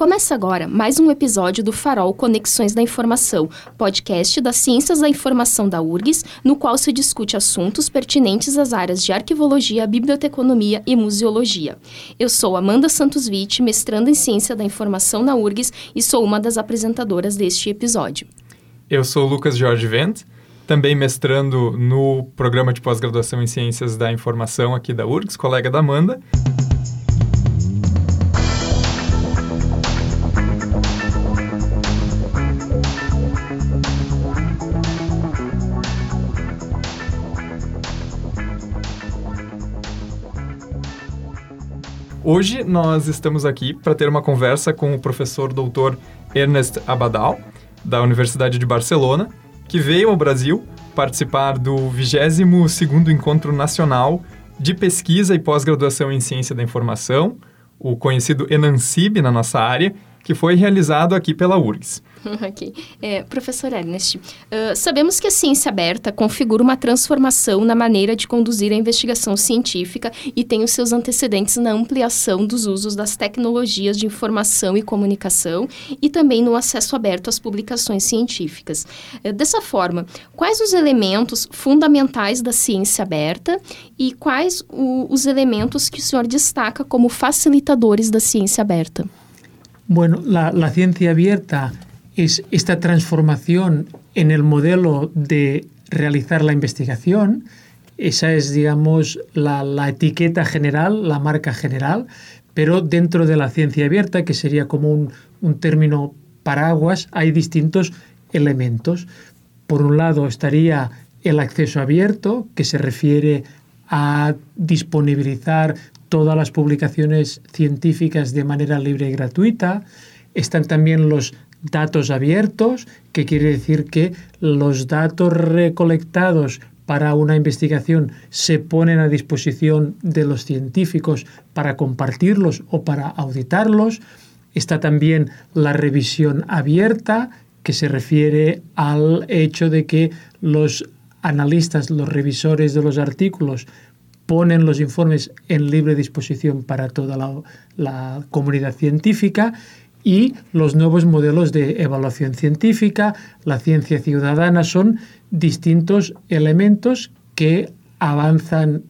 Começa agora mais um episódio do Farol Conexões da Informação, podcast das Ciências da Informação da URGS, no qual se discute assuntos pertinentes às áreas de arquivologia, biblioteconomia e museologia. Eu sou Amanda Santos Witt, mestranda em Ciência da Informação na URGS e sou uma das apresentadoras deste episódio. Eu sou Lucas Jorge Vent, também mestrando no programa de pós-graduação em Ciências da Informação aqui da URGS, colega da Amanda. Hoje nós estamos aqui para ter uma conversa com o professor doutor Ernest Abadal, da Universidade de Barcelona, que veio ao Brasil participar do 22º Encontro Nacional de Pesquisa e Pós-Graduação em Ciência da Informação, o conhecido ENANCIB na nossa área, que foi realizado aqui pela URGS. ok. É, professor Ernest, uh, sabemos que a ciência aberta configura uma transformação na maneira de conduzir a investigação científica e tem os seus antecedentes na ampliação dos usos das tecnologias de informação e comunicação e também no acesso aberto às publicações científicas. Uh, dessa forma, quais os elementos fundamentais da ciência aberta e quais o, os elementos que o senhor destaca como facilitadores da ciência aberta? Bueno, la, ciencia abierta es esta transformación en el modelo de realizar la investigación. Esa es, digamos, la, etiqueta general, la marca general, pero dentro de la ciencia abierta, que sería como un término paraguas, hay distintos elementos. Por un lado estaría el acceso abierto, que se refiere a disponibilizar todas las publicaciones científicas de manera libre y gratuita. Están también los datos abiertos, que quiere decir que los datos recolectados para una investigación se ponen a disposición de los científicos para compartirlos o para auditarlos. Está también la revisión abierta, que se refiere al hecho de que los analistas, los revisores de los artículos, ponen los informes en libre disposición para toda la, comunidad científica y los nuevos modelos de evaluación científica, la ciencia ciudadana, son distintos elementos que avanzan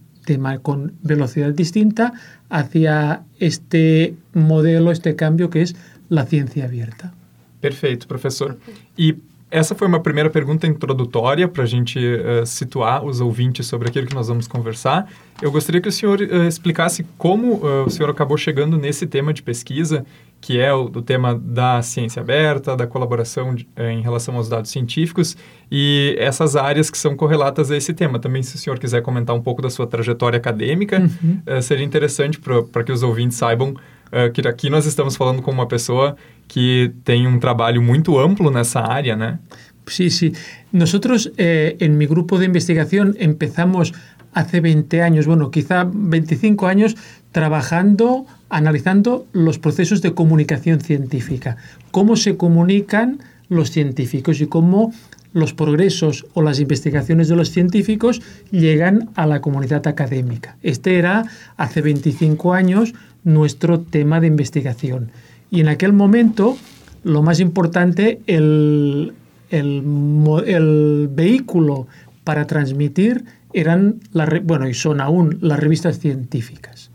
con velocidad distinta hacia este modelo, este cambio que es la ciencia abierta. Perfeito, professor. E essa foi uma primeira pergunta introdutória para a gente uh, situar os ouvintes sobre aquilo que nós vamos conversar. Eu gostaria que o senhor uh, explicasse como uh, o senhor acabou chegando nesse tema de pesquisa que é o do tema da ciência aberta, da colaboração de, em relação aos dados científicos e essas áreas que são correlatas a esse tema. Também, se o senhor quiser comentar um pouco da sua trajetória acadêmica, uhum. uh, seria interessante para que os ouvintes saibam uh, que aqui nós estamos falando com uma pessoa que tem um trabalho muito amplo nessa área, né? Sí, sí. Nosotros eh, en mi grupo de investigación empezamos hace 20 años, bueno, quizá 25 años, trabajando, analizando los procesos de comunicación científica, cómo se comunican los científicos y cómo los progresos o las investigaciones de los científicos llegan a la comunidad académica. Este era hace 25 años nuestro tema de investigación. Y en aquel momento, lo más importante, el, el, vehículo para transmitir eran, bueno, y son aún las revistas científicas.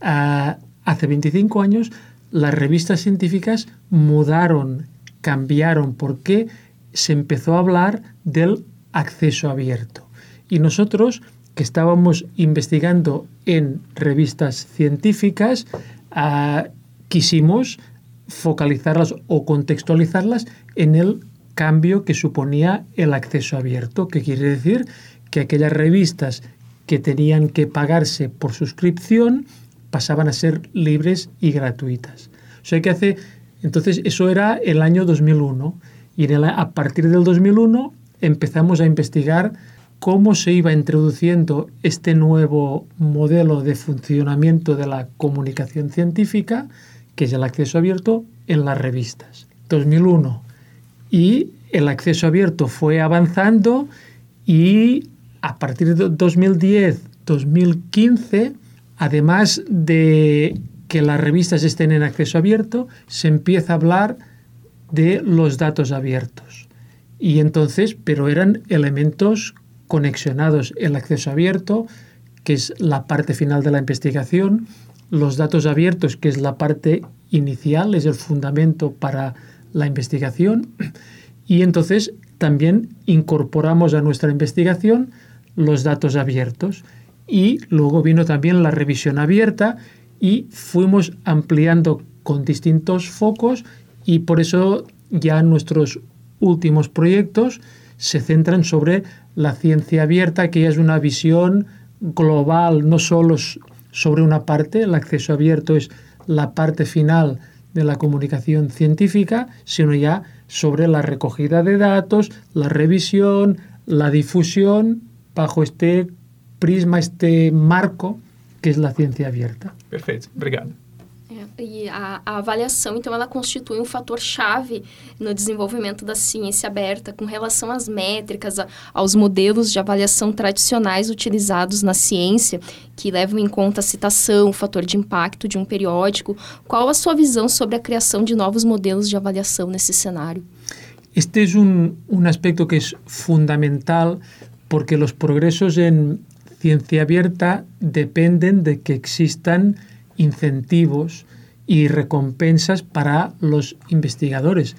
Uh, hace 25 años las revistas científicas mudaron, cambiaron, porque se empezó a hablar del acceso abierto. Y nosotros, que estábamos investigando en revistas científicas, uh, quisimos focalizarlas o contextualizarlas en el cambio que suponía el acceso abierto, que quiere decir que aquellas revistas que tenían que pagarse por suscripción pasaban a ser libres y gratuitas. O sea que hace, entonces eso era el año 2001 y a partir del 2001 empezamos a investigar cómo se iba introduciendo este nuevo modelo de funcionamiento de la comunicación científica, que es el acceso abierto, en las revistas. 2001. Y el acceso abierto fue avanzando y a partir de 2010, 2015, además de que las revistas estén en acceso abierto, se empieza a hablar de los datos abiertos. Y entonces, pero eran elementos conexionados, el acceso abierto, que es la parte final de la investigación, los datos abiertos, que es la parte inicial, es el fundamento para la investigación, y entonces también incorporamos a nuestra investigación los datos abiertos. Y luego vino también la revisión abierta y fuimos ampliando con distintos focos y por eso ya nuestros últimos proyectos se centran sobre la ciencia abierta, que es una visión global, no solo sobre una parte, el acceso abierto es la parte final de la comunicación científica, sino ya sobre la recogida de datos, la revisión, la difusión bajo este prisma, este marco que es la ciencia abierta. Perfecto, obrigado. E a, a, avaliação, então, ela constitui um fator chave no desenvolvimento da ciência aberta com relação às métricas, a, aos modelos de avaliação tradicionais utilizados na ciência, que levam em conta a citação, o fator de impacto de um periódico. Qual a sua visão sobre a criação de novos modelos de avaliação nesse cenário? Este é um, um aspecto que é fundamental porque os progressos em ciência aberta dependem de que existam incentivos y recompensas para los investigadores,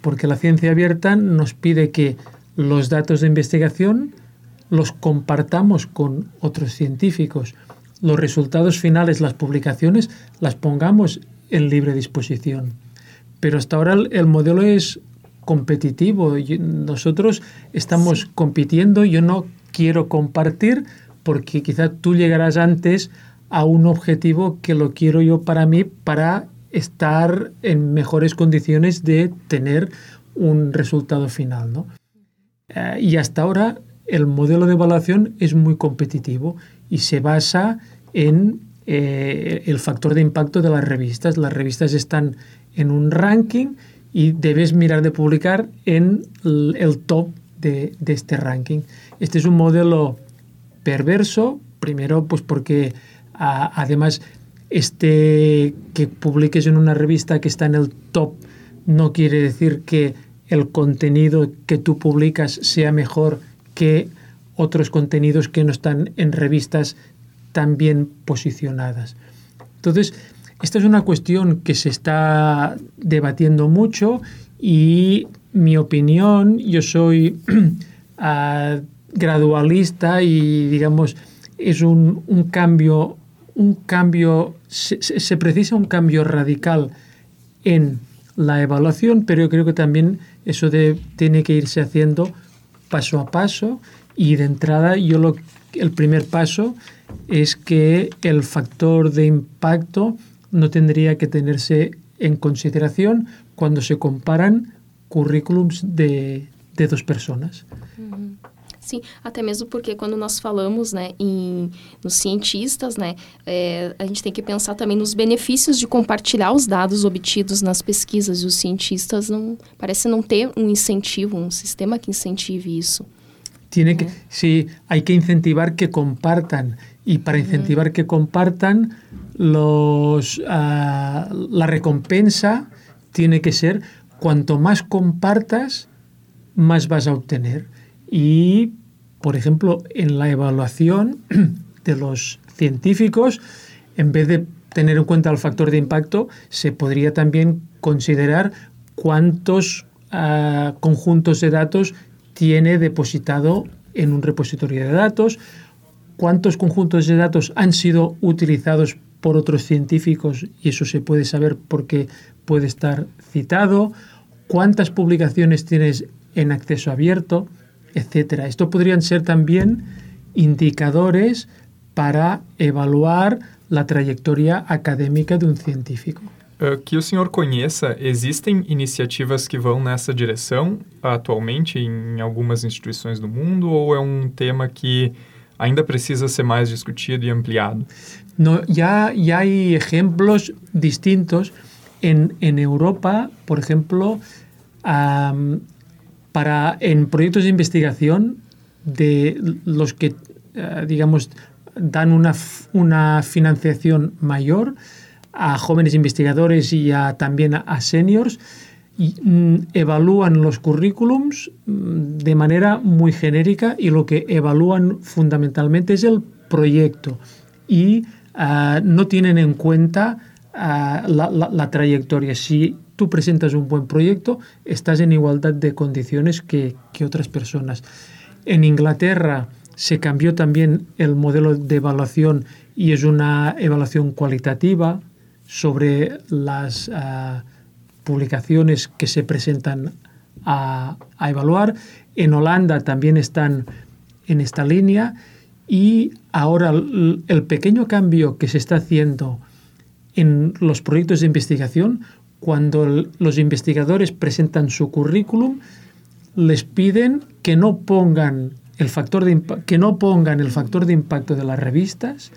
porque la ciencia abierta nos pide que los datos de investigación los compartamos con otros científicos, los resultados finales, las publicaciones, las pongamos en libre disposición. Pero hasta ahora el modelo es competitivo. Nosotros estamos compitiendo, yo no quiero compartir porque quizá tú llegarás antes a un objetivo que lo quiero yo para mí para estar en mejores condiciones de tener un resultado final. ¿no? Eh, y hasta ahora el modelo de evaluación es muy competitivo y se basa en eh, el factor de impacto de las revistas. Las revistas están en un ranking y debes mirar de publicar en el top de, de este ranking. Este es un modelo perverso, primero pues porque además, este que publiques en una revista que está en el top no quiere decir que el contenido que tú publicas sea mejor que otros contenidos que no están en revistas tan bien posicionadas. Entonces, esta es una cuestión que se está debatiendo mucho y mi opinión, yo soy ah, gradualista y digamos, es un, un cambio un cambio, se, se, precisa un cambio radical en la evaluación, pero yo creo que también eso de, tiene que irse haciendo paso a paso y de entrada yo lo, el primer paso es que el factor de impacto no tendría que tenerse en consideración cuando se comparan currículums de, de dos personas. Sim, até mesmo porque quando nós falamos né, em, nos cientistas, né, é, a gente tem que pensar também nos benefícios de compartilhar os dados obtidos nas pesquisas. E os cientistas não parece não ter um incentivo, um sistema que incentive isso. Tiene que, sí, hay que incentivar que compartan y para incentivar que compartan los, uh, la recompensa tiene que ser cuanto más compartas, más vas a obtener. Y, por ejemplo, en la evaluación de los científicos, en vez de tener en cuenta el factor de impacto, se podría también considerar cuántos uh, conjuntos de datos tiene depositado en un repositorio de datos, cuántos conjuntos de datos han sido utilizados por otros científicos y eso se puede saber porque puede estar citado, cuántas publicaciones tienes en acceso abierto, etcétera. Esto podrían ser también indicadores para evaluar la trayectoria académica de um científico. Uh, que o senhor conheça, existem iniciativas que vão nessa direção atualmente em algumas instituições do mundo ou é um tema que ainda precisa ser mais discutido e ampliado? No, ya, ya hay ejemplos distintos. En, en Europa, por ejemplo, um, para en proyectos de investigación de los que, uh, digamos, dan una, una financiación mayor, a jóvenes investigadores y a, también a, seniors, y, mm, evalúan los currículums mm, de manera muy genérica y lo que evalúan fundamentalmente es el proyecto y uh, no tienen en cuenta la, la, la, trayectoria. Si tú presentas un buen proyecto, estás en igualdad de condiciones que, que otras personas. En Inglaterra se cambió también el modelo de evaluación y es una evaluación cualitativa sobre las uh, publicaciones que se presentan a, a, evaluar. En Holanda también están en esta línea y ahora el pequeño cambio que se está haciendo en los proyectos de investigación, cuando los investigadores presentan su currículum, les piden que no pongan el factor de que no pongan el factor de impacto de las revistas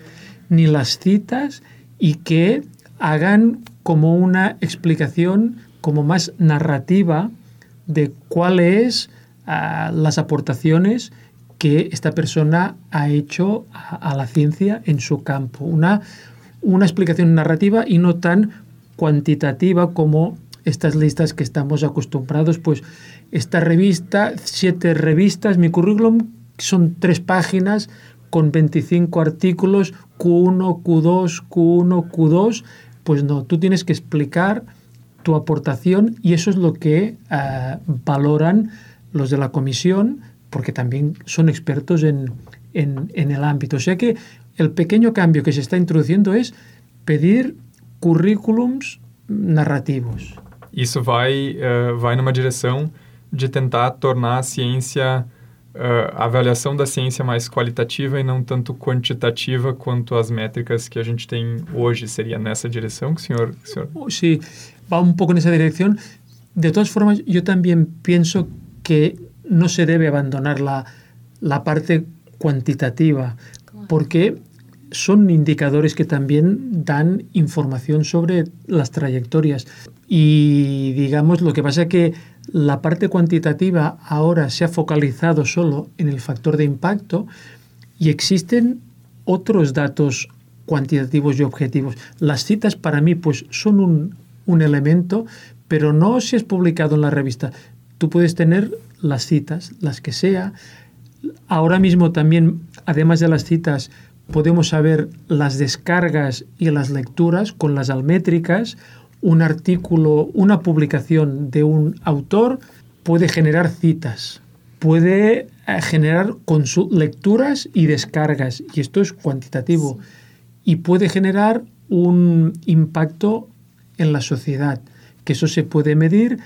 ni las citas y que hagan como una explicación como más narrativa de cuáles uh, las aportaciones que esta persona ha hecho a, a, la ciencia en su campo. Una, una explicación narrativa y no tan cuantitativa como estas listas que estamos acostumbrados, pues esta revista, siete revistas, mi currículum son tres páginas con 25 artículos, Q1, Q2, Q1, Q2, pues no, tú tienes que explicar tu aportación y eso es lo que uh, valoran los de la comisión, porque también son expertos en, en, el ámbito. O sea que el pequeño cambio que se está introduciendo es pedir currículums narrativos. Isso vai, uh, vai numa direção de tentar tornar a ciência, uh, a avaliação da ciência mais qualitativa e não tanto quantitativa quanto as métricas que a gente tem hoje. Seria nessa direção que o senhor... Que o senhor... Sí, va un poco en esa dirección. De todas formas, yo también pienso que no se debe abandonar la, la parte cuantitativa, porque son indicadores que también dan información sobre las trayectorias. Y digamos, lo que pasa es que la parte cuantitativa ahora se ha focalizado solo en el factor de impacto y existen otros datos cuantitativos y objetivos. Las citas para mí pues son un, un elemento, pero no si es publicado en la revista. Tú puedes tener las citas, las que sea. Ahora mismo también, además de las citas, podemos saber las descargas y las lecturas con las almétricas. Un artículo, una publicación de un autor puede generar citas, puede eh, generar lecturas y descargas, y esto es cuantitativo, y puede generar un impacto en la sociedad, que eso se puede medir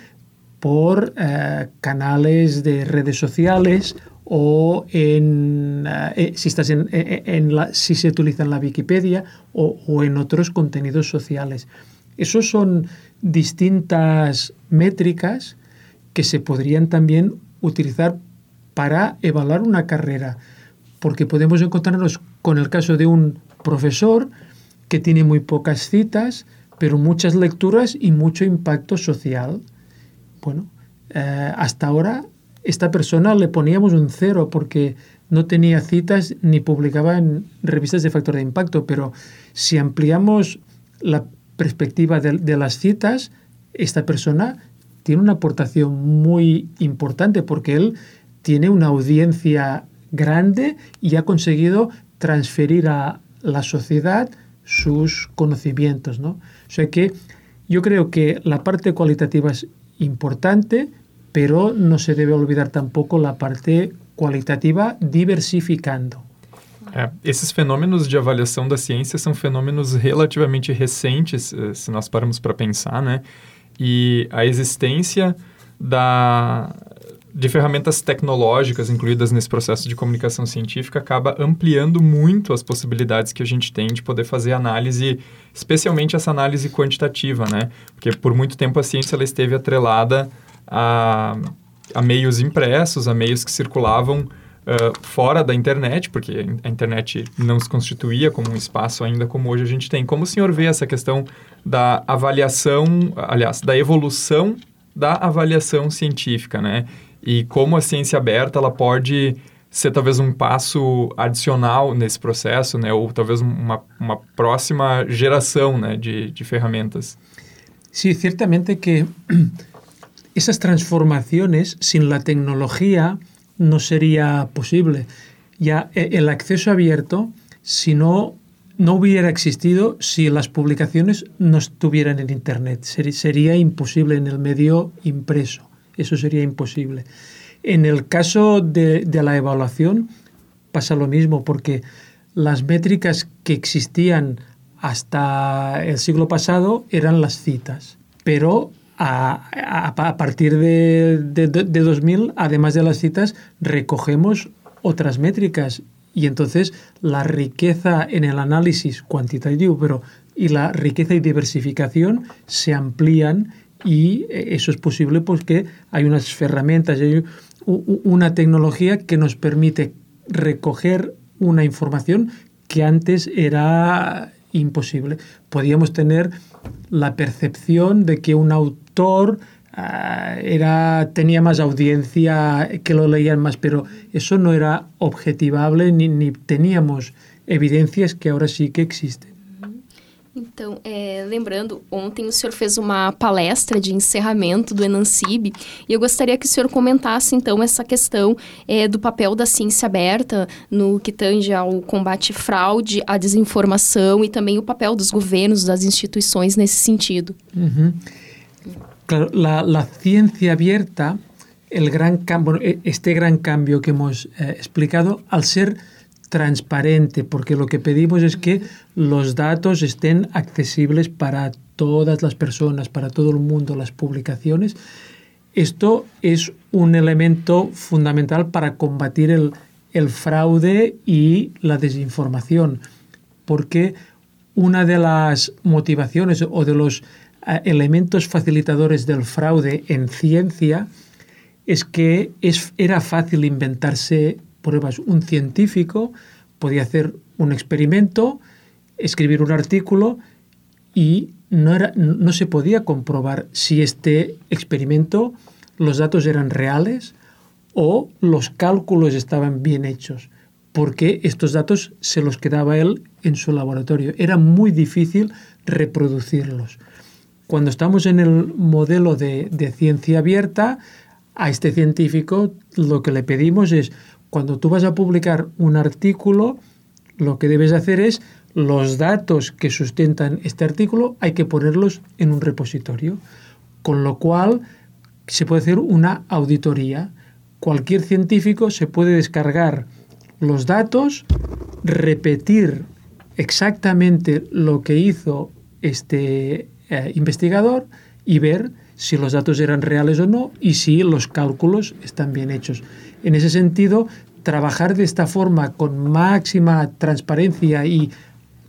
por eh, canales de redes sociales o en, eh, si, estás en, en la, si se utiliza en la Wikipedia o, o en otros contenidos sociales. Esos son distintas métricas que se podrían también utilizar para evaluar una carrera, porque podemos encontrarnos con el caso de un profesor que tiene muy pocas citas, pero muchas lecturas y mucho impacto social. Bueno, eh, hasta ahora esta persona le poníamos un cero porque no tenía citas ni publicaba en revistas de factor de impacto, pero si ampliamos la perspectiva de, las citas, esta persona tiene una aportación muy importante porque él tiene una audiencia grande y ha conseguido transferir a la sociedad sus conocimientos. ¿no? O sea que yo creo que la parte cualitativa es importante, pero no se debe olvidar tampoco la parte qualitativa diversificando. É, esses fenômenos de avaliação da ciência são fenômenos relativamente recentes, eh, se nós paramos para pensar, né? E a existência da, de ferramentas tecnológicas incluídas nesse processo de comunicação científica acaba ampliando muito as possibilidades que a gente tem de poder fazer análise, especialmente essa análise quantitativa, né? Porque por muito tempo a ciência ela esteve atrelada a, a meios impressos, a meios que circulavam Uh, fora da internet, porque a internet não se constituía como um espaço ainda como hoje a gente tem. Como o senhor vê essa questão da avaliação, aliás, da evolução da avaliação científica, né? E como a ciência aberta ela pode ser talvez um passo adicional nesse processo, né? Ou talvez uma, uma próxima geração né? de, de ferramentas. Sí, ciertamente que esas transformaciones sin la tecnología no sería posible. Ya e, el acceso abierto, si no, no hubiera existido si las publicaciones no estuvieran en Internet. Sería imposible en el medio impreso. Eso sería imposible. En el caso de, de la evaluación pasa lo mismo, porque las métricas que existían hasta el siglo pasado eran las citas, pero a, a, a partir de, de, de, 2000, además de las citas, recogemos otras métricas y entonces la riqueza en el análisis cuantitativo pero, y la riqueza y diversificación se amplían y eh, eso es posible porque hay unas herramientas, hay una tecnología que nos permite recoger una información que antes era imposible. Podíamos tener la percepción de que un autor uh, era, tenía más audiencia, que lo leían más, pero eso no era objetivable ni, ni teníamos evidencias que ahora sí que existen. Então, é, lembrando, ontem o senhor fez uma palestra de encerramento do Enancib e eu gostaria que o senhor comentasse, então, essa questão é, do papel da ciência aberta no que tange ao combate à fraude, à desinformação e também o papel dos governos, das instituições nesse sentido. Uhum. Claro, la, la ciencia abierta, el gran este gran cambio que hemos eh, explicado, al ser transparente, porque lo que pedimos es que los datos estén accesibles para todas las personas, para todo el mundo, las publicaciones. Esto es un elemento fundamental para combatir el, fraude y la desinformación, porque una de las motivaciones o de los uh, elementos facilitadores del fraude en ciencia es que es, era fácil inventarse pruebas. Un científico podía hacer un experimento, escribir un artículo y no, se podía comprobar si este experimento, los datos eran reales o los cálculos estaban bien hechos, porque estos datos se los quedaba él en su laboratorio. Era muy difícil reproducirlos. Cuando estamos en el modelo de, de ciencia abierta, a este científico lo que le pedimos es cuando tú vas a publicar un artículo, lo que debes hacer es los datos que sustentan este artículo hay que ponerlos en un repositorio, con lo cual se puede hacer una auditoría. Cualquier científico se puede descargar los datos, repetir exactamente lo que hizo este eh, investigador y ver si los datos eran reales o no y si los cálculos están bien hechos. En ese sentido, trabajar de esta forma con máxima transparencia y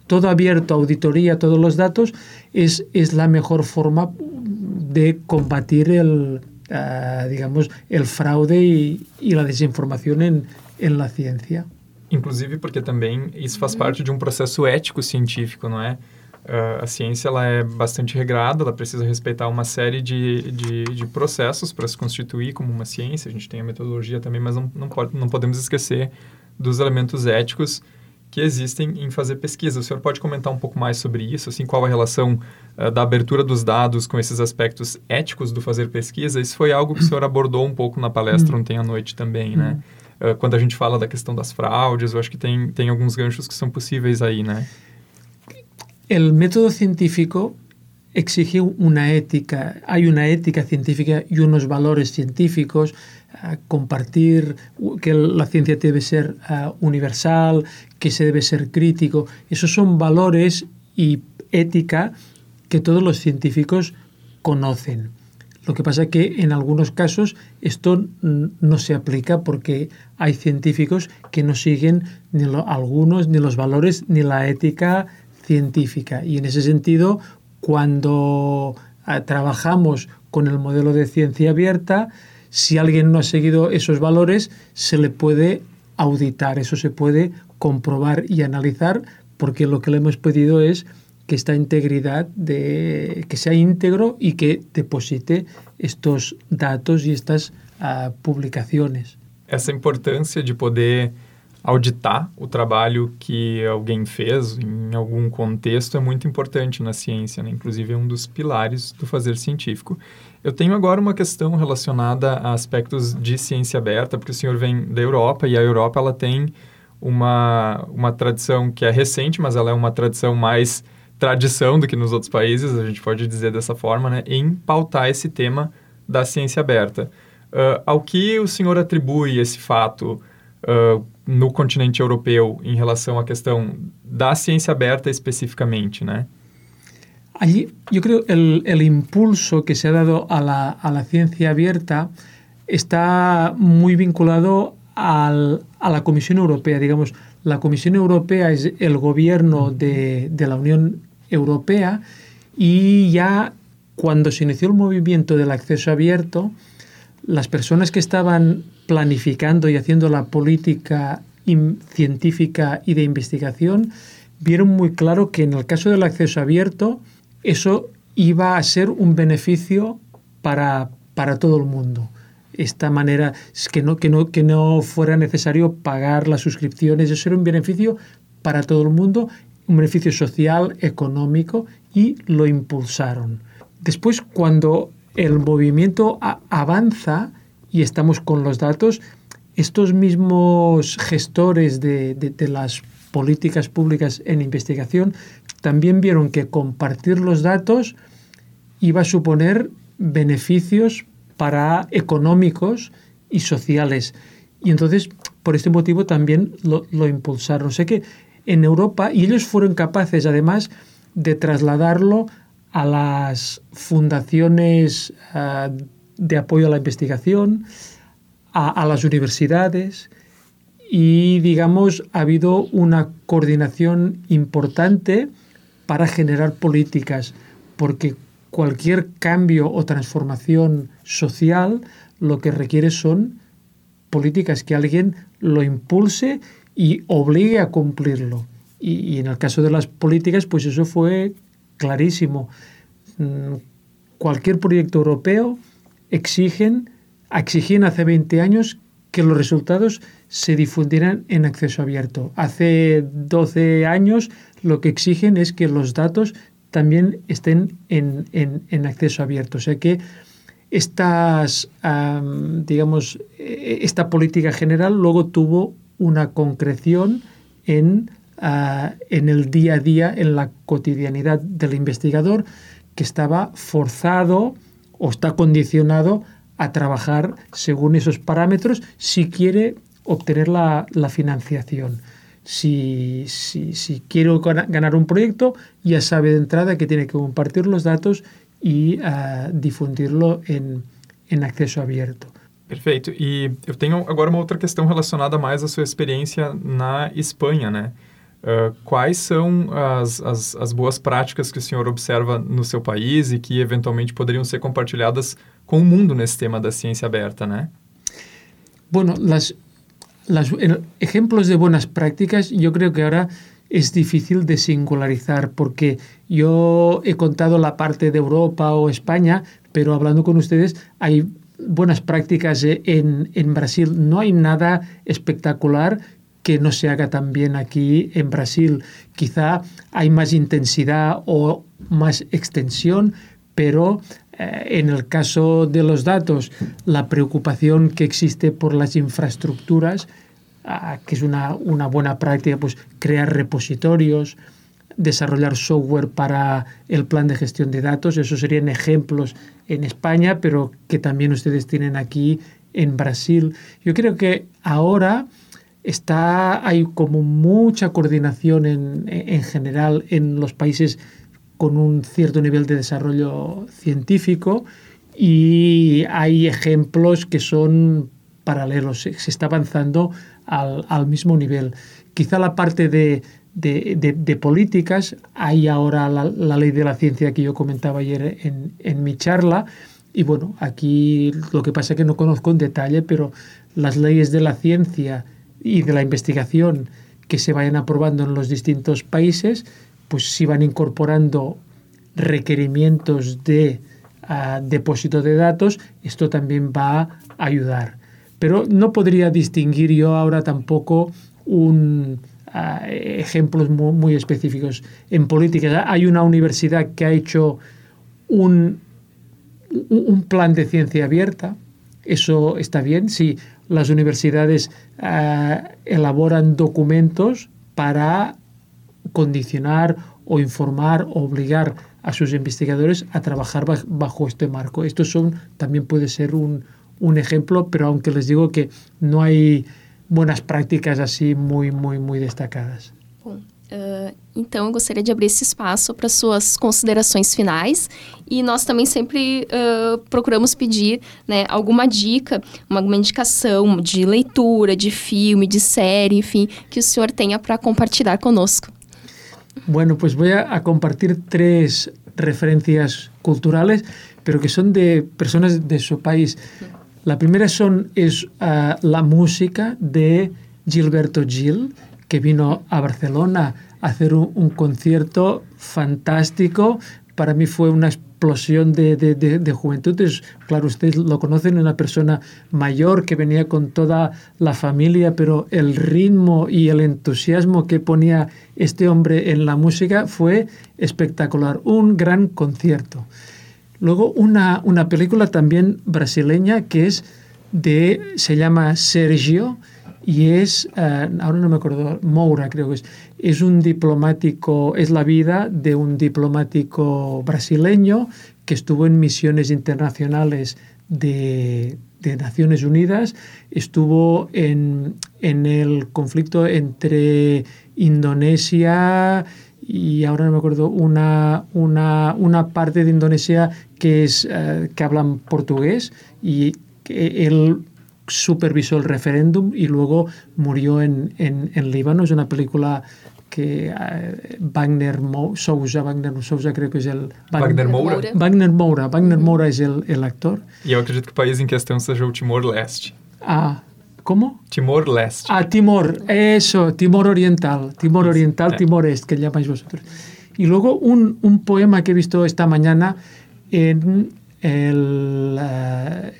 todo abierto, auditoría, todos los datos, es, es la mejor forma de combatir el, uh, digamos, el fraude y, la desinformación en, en la ciencia. Inclusive porque também isso faz parte de um processo ético científico, não é? Uh, a ciência ela é bastante regrada, ela precisa respeitar uma série de, de, de, processos para se constituir como uma ciência. A gente tem a metodologia também, mas não, não, pode, não podemos esquecer dos elementos éticos que existem em fazer pesquisa. O senhor pode comentar um pouco mais sobre isso? Assim, qual a relação uh, da abertura dos dados com esses aspectos éticos do fazer pesquisa? Isso foi algo que o senhor abordou um pouco na palestra hum. ontem à noite também, né? Uh, quando a gente fala da questão das fraudes, eu acho que tem, tem alguns ganchos que são possíveis aí, né? El método científico exige una ética, hay una ética científica y unos valores científicos, uh, compartir que la ciencia debe ser universal, que se debe ser crítico. Esos son valores y ética que todos los científicos conocen. Lo que pasa es que en algunos casos esto no se aplica porque hay científicos que no siguen ni algunos ni los valores ni la ética científica. Y en ese sentido, cuando ah, trabajamos con el modelo de ciencia abierta, si alguien no ha seguido esos valores, se le puede auditar, eso se puede comprobar y analizar, porque lo que le hemos pedido es que esta integridad de que sea íntegro y que deposite estos datos y estas uh, publicaciones. essa importância de poder auditar o trabalho que alguém fez em algum contexto é muito importante na ciência, né? inclusive é um dos pilares do fazer científico. Eu tenho agora uma questão relacionada a aspectos de ciência aberta, porque o senhor vem da Europa e a Europa ela tem uma, uma tradição que é recente, mas ela é uma tradição mais tradição do que nos outros países, a gente pode dizer dessa forma, né, em pautar esse tema da ciência aberta. Uh, ao que o senhor atribui esse fato uh, no continente europeu em relação à questão da ciência aberta especificamente, né? Allí yo creo el, el impulso que se ha dado a la, a la ciencia abierta está muy vinculado al, a la Comisión Europea. Digamos, la Comisión Europea es el gobierno de, de, la Unión Europea y ya cuando se inició el movimiento del acceso abierto, las personas que estaban planificando y haciendo la política científica y de investigación vieron muy claro que en el caso del acceso abierto eso iba a ser un beneficio para, para todo el mundo. Esta manera, que no, que, no, que no fuera necesario pagar las suscripciones, eso era un beneficio para todo el mundo, un beneficio social, económico, y lo impulsaron. Después, cuando el movimiento avanza y estamos con los datos, estos mismos gestores de, de, las políticas públicas en investigación también vieron que compartir los datos iba a suponer beneficios para económicos y sociales. Y entonces, por este motivo, también lo, impulsaron. Sé que en Europa, y ellos fueron capaces además de trasladarlo a las fundaciones uh, de apoyo a la investigación, a, las universidades y, digamos, ha habido una coordinación importante para generar políticas, porque cualquier cambio o transformación social lo que requiere son políticas que alguien lo impulse y obligue a cumplirlo. Y, y en el caso de las políticas, pues eso fue clarísimo. Mm, cualquier proyecto europeo exigen, hace 20 años que los resultados se difundieran en acceso abierto. Hace 12 años lo que exigen es que los datos también estén en, en, en acceso abierto. O sea que estas, um, digamos, e, esta política general luego tuvo una concreción en uh, en el día a día, en la cotidianidad del investigador, que estaba forzado o está condicionado a trabajar según esos parámetros si quiere obtener la, financiación. Si, si, si quiero ganar un proyecto, ya sabe de entrada que tiene que compartir los datos y uh, difundirlo en, en acceso abierto. Perfeito. E eu tenho agora uma outra questão relacionada mais à sua experiência na Espanha, né? Quais são as, as, as, boas práticas que o senhor observa no seu país e que eventualmente poderiam ser compartilhadas com o mundo nesse tema da ciência aberta, né? Bueno, las, las ejemplos de buenas prácticas yo creo que ahora es difícil de singularizar porque yo he contado la parte de Europa o España, pero hablando con ustedes hay buenas prácticas en, en Brasil. No hay nada espectacular que no se haga también aquí en Brasil. Quizá hay más intensidad o más extensión, pero eh, en el caso de los datos, la preocupación que existe por las infraestructuras, ah, que es una, una, buena práctica, pues crear repositorios, desarrollar software para el plan de gestión de datos, esos serían ejemplos en España, pero que también ustedes tienen aquí en Brasil. Yo creo que ahora está, hay como mucha coordinación en, en general en los países con un cierto nivel de desarrollo científico y hay ejemplos que son paralelos, se está avanzando al, al mismo nivel. Quizá la parte de, de, de, políticas, hay ahora la, la, ley de la ciencia que yo comentaba ayer en, en mi charla, y bueno, aquí lo que pasa es que no conozco en detalle, pero las leyes de la ciencia y de la investigación que se vayan aprobando en los distintos países, pues si van incorporando requerimientos de uh, depósito de datos, esto también va a ayudar. pero no podría distinguir yo ahora tampoco un, uh, ejemplos muy, muy, específicos. En política hay una universidad que ha hecho un, un plan de ciencia abierta, eso está bien. Si las universidades uh, elaboran documentos para condicionar o informar o obligar a sus investigadores a trabajar bajo este marco. Esto son, también puede ser un, un ejemplo, pero aunque les digo que no hay buenas práticas assim muito, muito, muito destacadas. Uh, então eu gostaria de abrir esse espaço para suas considerações finais e nós também sempre uh, procuramos pedir né, alguma dica, uma, uma indicação de leitura, de filme, de série, enfim, que o senhor tenha para compartilhar conosco. Bueno, pues voy a, a compartir tres referencias culturales, pero que son de personas de su país. La primera son, es uh, la música de Gilberto Gil, que vino a Barcelona hacer un, concierto fantástico. Para mí fue una explosión de, de, de, de, juventud. Es, claro, ustedes lo conocen, una persona mayor que venía con toda la familia, pero el ritmo y el entusiasmo que ponía este hombre en la música fue espectacular. Un gran concierto. Luego una, una película también brasileña que es de, se llama Sergio y es, uh, ahora no me acuerdo, Moura creo que es, es un diplomático, es la vida de un diplomático brasileño que estuvo en misiones internacionales de, de Naciones Unidas, estuvo en, en el conflicto entre Indonesia y ahora no me acuerdo, una, una, una parte de Indonesia que, es, uh, que hablan portugués y que él supervisó el referéndum y luego murió en, en, en Líbano. Es una película que uh, Wagner Mo Sousa, Wagner Sousa creo que és el... Wagner, Wagner Moura. Wagner Moura. Wagner Moura és el, el actor. E eu acredito que o país em questão seja o Timor-Leste. Ah, ¿Cómo? Timor-Leste. Ah, Timor, eso, Timor Oriental, Timor Oriental, sí. Timor Este, que llamáis vosotros. Y luego un, un, poema que he visto esta mañana en el,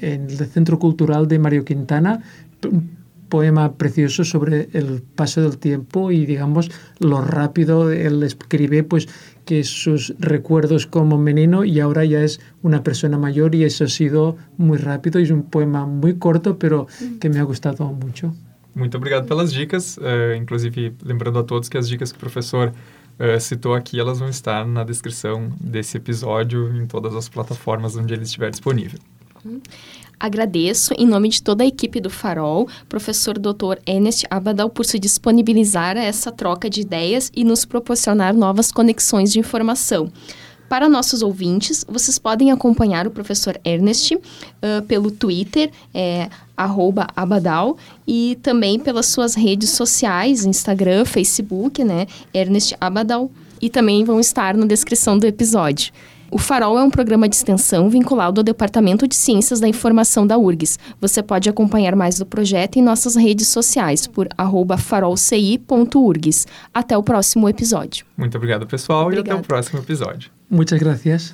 en el Centro Cultural de Mario Quintana, un poema precioso sobre el paso del tiempo y digamos lo rápido él escribe pues que sus recuerdos como menino y ahora ya es una persona mayor y eso ha sido muy rápido y es un poema muy corto pero que me ha gustado mucho. Muito obrigado pelas dicas, uh, inclusive lembrando a todos que as dicas que o professor uh, citou aqui, elas vão estar na descrição desse episódio em todas as plataformas onde ele estiver disponível. Uhum. Agradeço, em nome de toda a equipe do Farol, professor Dr. Ernest Abadal, por se disponibilizar a essa troca de ideias e nos proporcionar novas conexões de informação. Para nossos ouvintes, vocês podem acompanhar o professor Ernest uh, pelo Twitter, é, abadal, e também pelas suas redes sociais, Instagram, Facebook, né, Ernest Abadal, e também vão estar na descrição do episódio. O Farol é um programa de extensão vinculado ao Departamento de Ciências da Informação da URGS. Você pode acompanhar mais do projeto em nossas redes sociais por farolci.urgs. Até o próximo episódio. Muito obrigado, pessoal, Obrigado. e até o próximo episódio. Muchas gracias.